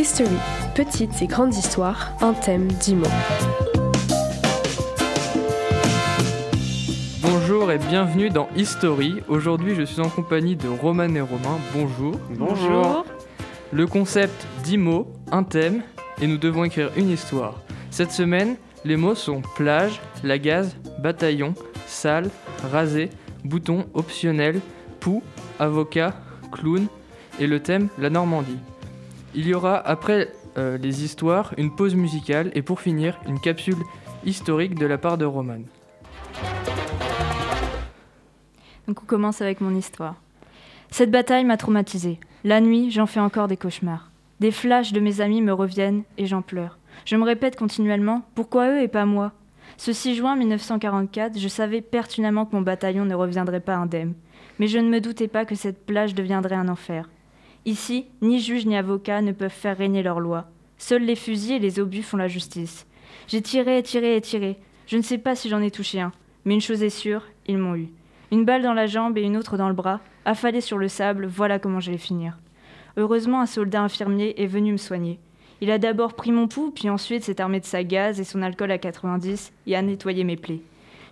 History, petites et grandes histoires, un thème, dix mots. Bonjour et bienvenue dans History. Aujourd'hui, je suis en compagnie de Roman et Romain. Bonjour. Bonjour. Le concept 10 mots, un thème, et nous devons écrire une histoire. Cette semaine, les mots sont plage, la gaz, bataillon, salle, rasé, bouton, optionnel, poux, avocat, clown, et le thème, la Normandie. Il y aura après euh, les histoires une pause musicale et pour finir une capsule historique de la part de Roman. Donc on commence avec mon histoire. Cette bataille m'a traumatisée. La nuit, j'en fais encore des cauchemars. Des flashs de mes amis me reviennent et j'en pleure. Je me répète continuellement pourquoi eux et pas moi? Ce 6 juin 1944, je savais pertinemment que mon bataillon ne reviendrait pas indemne. Mais je ne me doutais pas que cette plage deviendrait un enfer. Ici, ni juge ni avocat ne peuvent faire régner leur loi. Seuls les fusils et les obus font la justice. J'ai tiré et tiré et tiré. Je ne sais pas si j'en ai touché un. Mais une chose est sûre, ils m'ont eu. Une balle dans la jambe et une autre dans le bras, affalée sur le sable, voilà comment j'allais finir. Heureusement, un soldat infirmier est venu me soigner. Il a d'abord pris mon pouls, puis ensuite s'est armé de sa gaz et son alcool à 90 et a nettoyé mes plaies.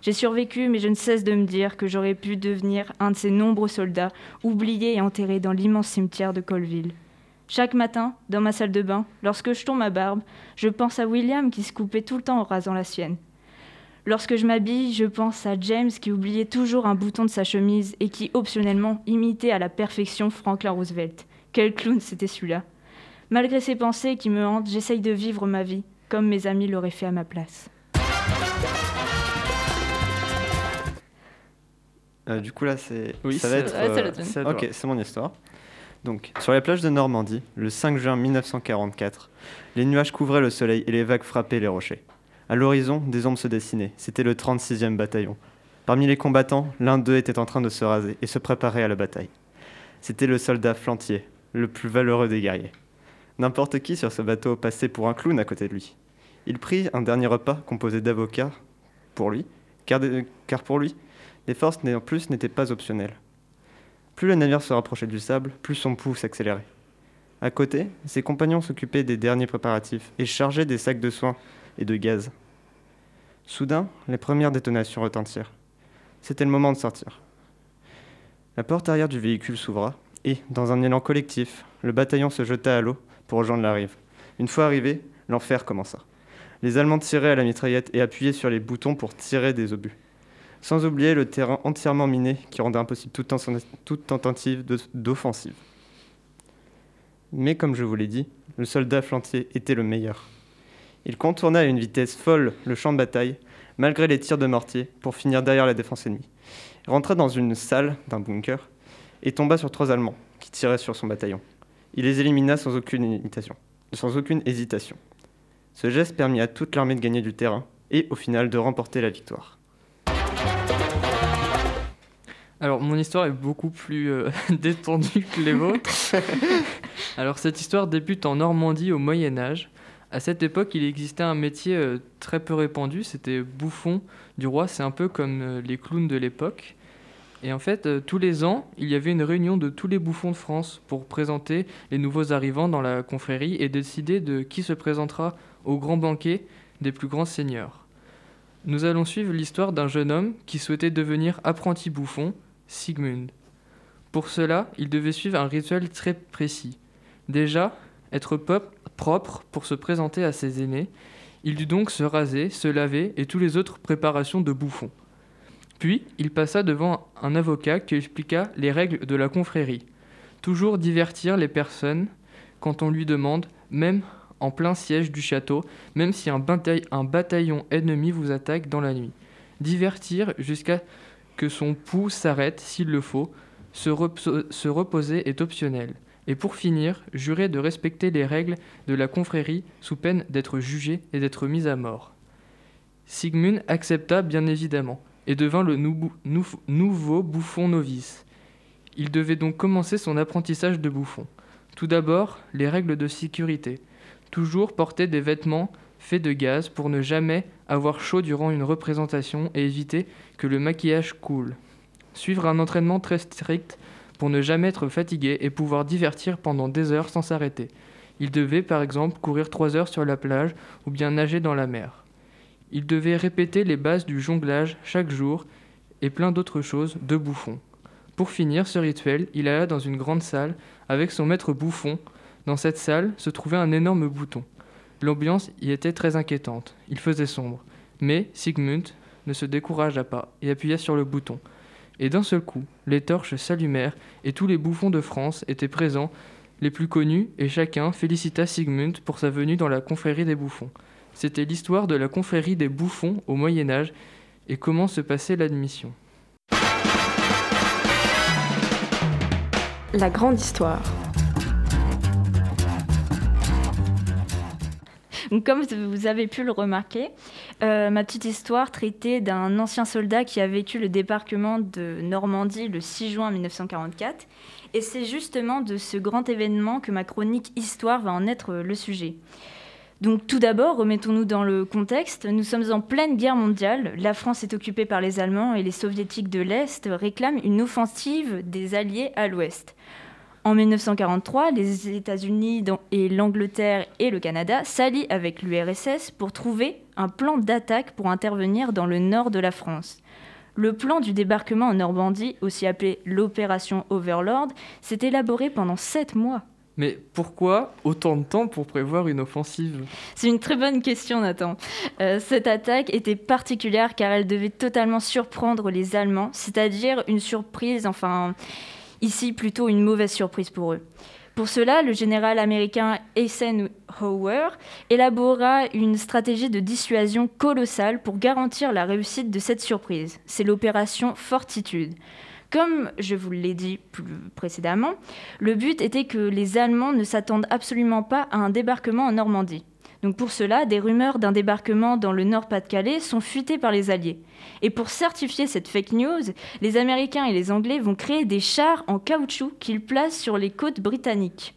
J'ai survécu, mais je ne cesse de me dire que j'aurais pu devenir un de ces nombreux soldats oubliés et enterrés dans l'immense cimetière de Colville. Chaque matin, dans ma salle de bain, lorsque je tombe ma barbe, je pense à William qui se coupait tout le temps en rasant la sienne. Lorsque je m'habille, je pense à James qui oubliait toujours un bouton de sa chemise et qui, optionnellement, imitait à la perfection Franklin Roosevelt. Quel clown c'était celui-là. Malgré ces pensées qui me hantent, j'essaye de vivre ma vie comme mes amis l'auraient fait à ma place. Euh, du coup, là, c'est. Oui, ça va c'est- être. euh. Ok, c'est mon histoire. Donc, sur les plages de Normandie, le 5 juin 1944, les nuages couvraient le soleil et les vagues frappaient les rochers. À l'horizon, des ombres se dessinaient. C'était le 36e bataillon. Parmi les combattants, l'un d'eux était en train de se raser et se préparer à la bataille. C'était le soldat Flantier, le plus valeureux des guerriers. N'importe qui sur ce bateau passait pour un clown à côté de lui. Il prit un dernier repas composé d'avocats pour lui, car, de- car pour lui, les forces en plus n'étaient pas optionnelles. Plus le navire se rapprochait du sable, plus son pouls s'accélérait. À côté, ses compagnons s'occupaient des derniers préparatifs et chargeaient des sacs de soins et de gaz. Soudain, les premières détonations retentirent. C'était le moment de sortir. La porte arrière du véhicule s'ouvra et, dans un élan collectif, le bataillon se jeta à l'eau pour rejoindre la rive. Une fois arrivé, l'enfer commença. Les Allemands tiraient à la mitraillette et appuyaient sur les boutons pour tirer des obus. Sans oublier le terrain entièrement miné qui rendait impossible toute, ten- toute tentative d'offensive. Mais comme je vous l'ai dit, le soldat flantier était le meilleur. Il contourna à une vitesse folle le champ de bataille, malgré les tirs de mortier, pour finir derrière la défense ennemie. Il rentra dans une salle d'un bunker et tomba sur trois Allemands qui tiraient sur son bataillon. Il les élimina sans aucune, hésitation. sans aucune hésitation. Ce geste permit à toute l'armée de gagner du terrain et au final de remporter la victoire. Alors, mon histoire est beaucoup plus euh, détendue que les vôtres. Alors, cette histoire débute en Normandie au Moyen Âge. À cette époque, il existait un métier euh, très peu répandu, c'était bouffon du roi. C'est un peu comme euh, les clowns de l'époque. Et en fait, tous les ans, il y avait une réunion de tous les bouffons de France pour présenter les nouveaux arrivants dans la confrérie et décider de qui se présentera au grand banquet des plus grands seigneurs. Nous allons suivre l'histoire d'un jeune homme qui souhaitait devenir apprenti bouffon, Sigmund. Pour cela, il devait suivre un rituel très précis. Déjà, être propre pour se présenter à ses aînés. Il dut donc se raser, se laver et toutes les autres préparations de bouffon. Puis, il passa devant un avocat qui expliqua les règles de la confrérie. Toujours divertir les personnes quand on lui demande, même en plein siège du château, même si un bataillon ennemi vous attaque dans la nuit. Divertir jusqu'à que son pouls s'arrête s'il le faut. Se, repo- se reposer est optionnel. Et pour finir, jurer de respecter les règles de la confrérie sous peine d'être jugé et d'être mis à mort. Sigmund accepta bien évidemment et devint le nou- nou- nouveau bouffon novice. Il devait donc commencer son apprentissage de bouffon. Tout d'abord, les règles de sécurité. Toujours porter des vêtements faits de gaz pour ne jamais avoir chaud durant une représentation et éviter que le maquillage coule. Suivre un entraînement très strict pour ne jamais être fatigué et pouvoir divertir pendant des heures sans s'arrêter. Il devait par exemple courir trois heures sur la plage ou bien nager dans la mer. Il devait répéter les bases du jonglage chaque jour et plein d'autres choses de bouffon. Pour finir ce rituel, il alla dans une grande salle avec son maître bouffon. Dans cette salle se trouvait un énorme bouton. L'ambiance y était très inquiétante. Il faisait sombre. Mais Sigmund ne se découragea pas et appuya sur le bouton. Et d'un seul coup, les torches s'allumèrent et tous les bouffons de France étaient présents, les plus connus, et chacun félicita Sigmund pour sa venue dans la confrérie des bouffons. C'était l'histoire de la confrérie des bouffons au Moyen Âge et comment se passait l'admission. La grande histoire. Comme vous avez pu le remarquer, euh, ma petite histoire traitait d'un ancien soldat qui a vécu le débarquement de Normandie le 6 juin 1944. Et c'est justement de ce grand événement que ma chronique Histoire va en être le sujet. Donc tout d'abord, remettons-nous dans le contexte. Nous sommes en pleine guerre mondiale. La France est occupée par les Allemands et les Soviétiques de l'Est réclament une offensive des Alliés à l'Ouest. En 1943, les États-Unis et l'Angleterre et le Canada s'allient avec l'URSS pour trouver un plan d'attaque pour intervenir dans le nord de la France. Le plan du débarquement en Normandie, aussi appelé l'opération Overlord, s'est élaboré pendant sept mois. Mais pourquoi autant de temps pour prévoir une offensive? C'est une très bonne question, Nathan. Euh, cette attaque était particulière car elle devait totalement surprendre les Allemands, c'est-à-dire une surprise, enfin, ici plutôt une mauvaise surprise pour eux. Pour cela, le général américain Eisenhower élabora une stratégie de dissuasion colossale pour garantir la réussite de cette surprise. C'est l'opération Fortitude. Comme je vous l'ai dit précédemment, le but était que les Allemands ne s'attendent absolument pas à un débarquement en Normandie. Donc pour cela, des rumeurs d'un débarquement dans le Nord-Pas-de-Calais sont fuitées par les Alliés. Et pour certifier cette fake news, les Américains et les Anglais vont créer des chars en caoutchouc qu'ils placent sur les côtes britanniques.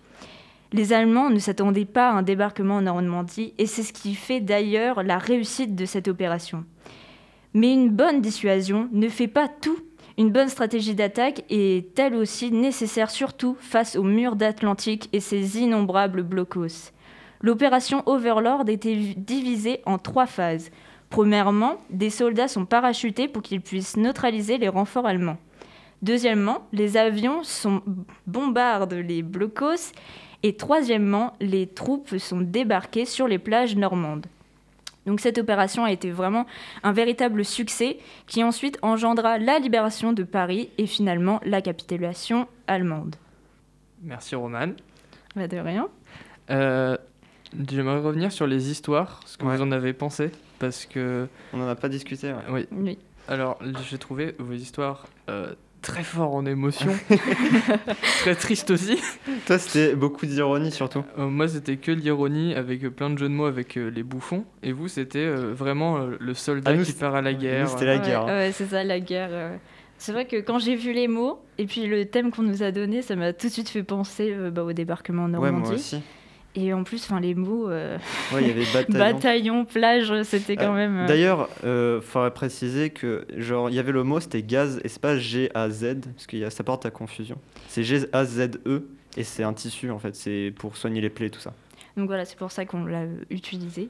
Les Allemands ne s'attendaient pas à un débarquement en Normandie et c'est ce qui fait d'ailleurs la réussite de cette opération. Mais une bonne dissuasion ne fait pas tout une bonne stratégie d'attaque est elle aussi nécessaire surtout face au mur d'Atlantique et ses innombrables blocos? L'opération Overlord était divisée en trois phases. Premièrement, des soldats sont parachutés pour qu'ils puissent neutraliser les renforts allemands. Deuxièmement, les avions sont bombardent les blocos. Et troisièmement, les troupes sont débarquées sur les plages normandes. Donc cette opération a été vraiment un véritable succès qui ensuite engendra la libération de Paris et finalement la capitulation allemande. Merci Roman. Bah de rien. Euh, J'aimerais revenir sur les histoires, ce que Ouais. vous en avez pensé, parce que... On n'en a pas discuté. ouais. Oui. Oui. Alors, j'ai trouvé vos histoires euh, très fortes en émotion, très tristes aussi. Toi, c'était beaucoup d'ironie surtout. Euh, moi, c'était que l'ironie avec euh, plein de jeux de mots avec euh, les bouffons. Et vous, c'était euh, vraiment euh, le soldat Ah, nous, qui part à la guerre. C'était la guerre. hein. ouais, c'est ça, la guerre. C'est vrai que quand j'ai vu les mots et puis le thème qu'on nous a donné, ça m'a tout de suite fait penser euh, bah, au débarquement en Ouais, Normandie. moi aussi. Et en plus, enfin les mots euh, Ouais, il y avait bataillon. bataillon, plage, c'était quand Euh, même. euh, D'ailleurs, il faudrait préciser que genre il y avait le mot c'était gaz pas G A Z parce que y a- ça porte à confusion. C'est G A Z E et c'est un tissu en fait, c'est pour soigner les plaies tout ça. Donc voilà, c'est pour ça qu'on l'a euh, utilisé.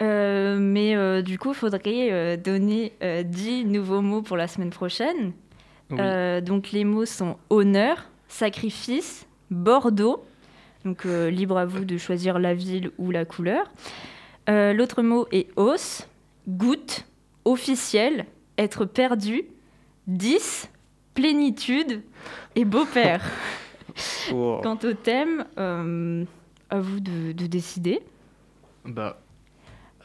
Euh, mais euh, du coup, il faudrait euh, donner euh, 10 nouveaux mots pour la semaine prochaine. Oui. Euh, donc les mots sont honneur, sacrifice, Bordeaux. Donc euh, libre à vous de choisir la ville ou la couleur. Euh, L'autre mot est os, goutte, officiel, être perdu, 10, plénitude et beau-père. Quant au thème, euh, à vous de, de décider. Bah,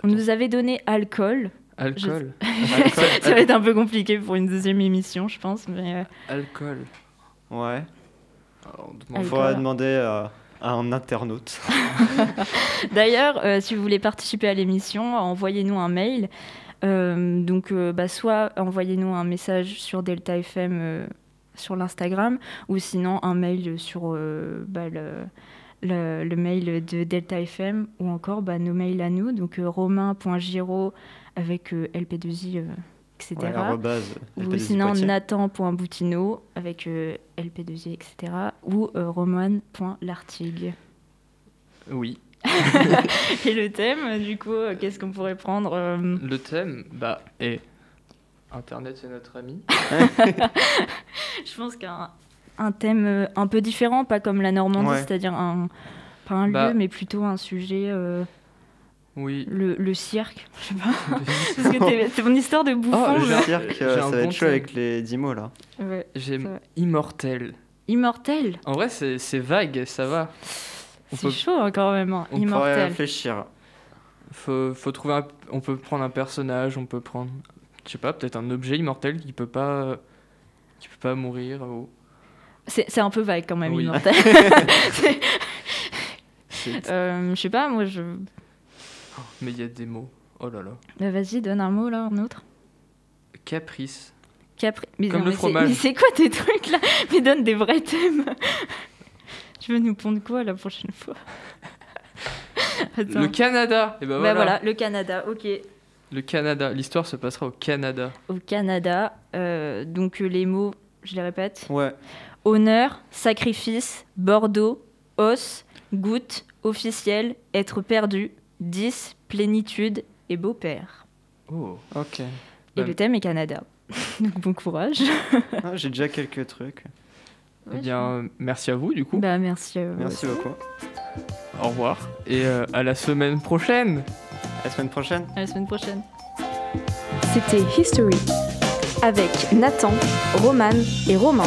On nous avait donné alcool. alcool. Ça va être un peu compliqué pour une deuxième émission, je pense. Mais euh, Alcool. Ouais. Alors, on faudra demander à, un internaute. D'ailleurs, euh, si vous voulez participer à l'émission, envoyez-nous un mail. Euh, donc, euh, bah, soit envoyez-nous un message sur Delta FM sur l'Instagram, ou sinon un mail sur bah, le, mail de Delta FM, ou encore bah, nos mails à nous, donc romain.giro avec euh, LP2I, euh, etc. Ouais, Ou sinon nathan.boutineau avec euh, LP2I, etc. Ou euh, roman.lartigue. Oui. Et le thème, du coup, euh, qu'est-ce qu'on pourrait prendre euh, Le thème, bah, est Internet, c'est notre ami. Je pense qu'un un thème un peu différent, pas comme la Normandie, Ouais. c'est-à-dire un, pas un Bah. lieu, mais plutôt un sujet, euh, Oui. le, le cirque. Je sais pas. Parce que t'es- c'est mon histoire de bouffon. Oh, je- j'ai un- Cirque, euh, ça va être chaud avec les 10 mots là. Ouais. J'aime. Immortel. Immortel? En vrai, c'est c'est vague, ça va. C'est peut- chaud hein, quand même. hein. On pourrait Immortel. réfléchir. Faut, faut trouver un- On peut prendre un personnage, on peut prendre. Je sais pas, peut-être un objet immortel qui peut pas. qui peut pas mourir. ou- C'est c'est un peu vague quand même, Oui. immortel. Euh, je sais pas, moi je. Mais il y a des mots. Oh là là. Bah, Vas-y, donne un mot là, un autre. Caprice. Capri. Mais Comme non, le mais c'est- fromage. Mais c'est quoi tes trucs là? Mais donne des vrais thèmes. tu veux nous pondre quoi la prochaine fois? Attends. Le Canada. Et ben Bah voilà. voilà, le Canada, ok. Le Canada. L'histoire se passera au Canada. Au Canada, euh, donc euh, les mots, je les répète Ouais. honneur, sacrifice, Bordeaux, os, goutte, officiel, être perdu, 10, plénitude et beau-père. Oh. Ok. Et Bah, le thème est Canada. donc bon courage. Ah, J'ai déjà quelques trucs. Eh bien, euh, merci à vous du coup. Bah merci. à vous Merci aussi. beaucoup. Au revoir. Et euh, à la semaine prochaine. À la semaine prochaine. À la semaine prochaine. C'était History avec Nathan, Romane et Romain.